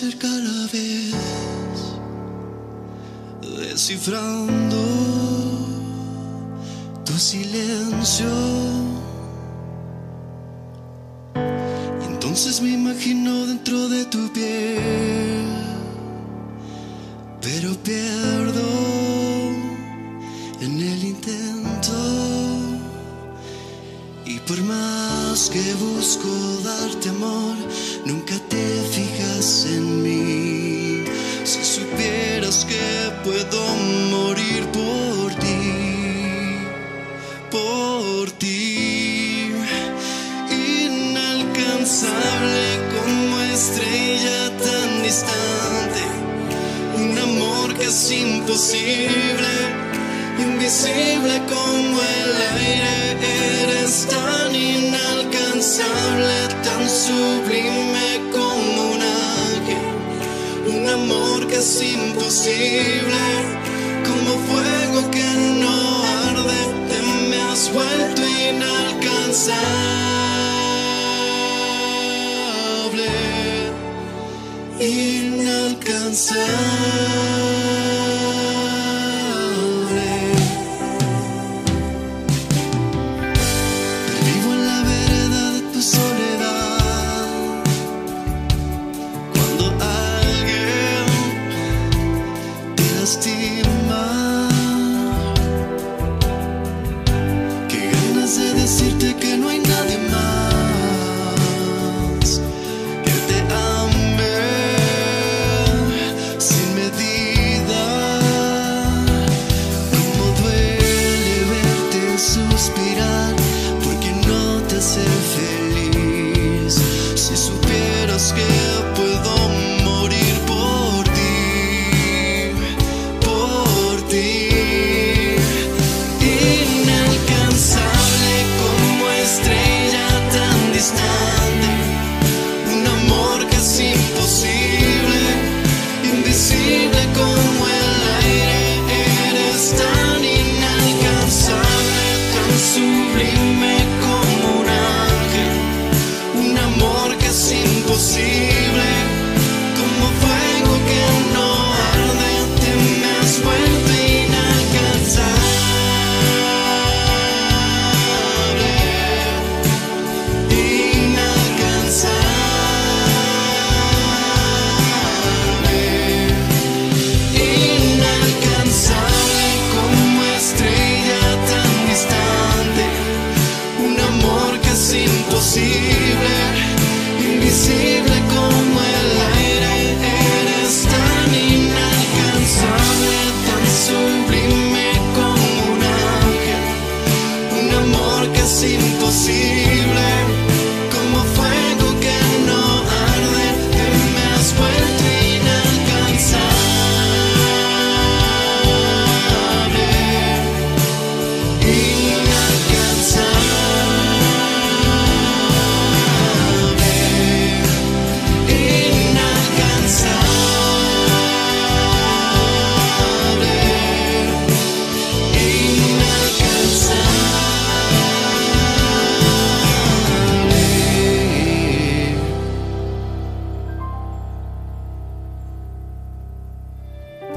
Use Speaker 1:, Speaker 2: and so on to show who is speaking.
Speaker 1: la vez, descifrando tu silencio. Y entonces me imagino dentro de tu piel, pero pierdo en el intento. Y por más que busco darte amor, nunca te fijas en mí. Si supieras que puedo morir por ti, por ti, inalcanzable como estrella tan distante, un amor que es imposible, invisible como el aire, eres tan inalcanzable, tan sublime como un ángel, un amor que es imposible, como fuego que no arde, te me has vuelto inalcanzable, ser feliz. Si supieras que impossível.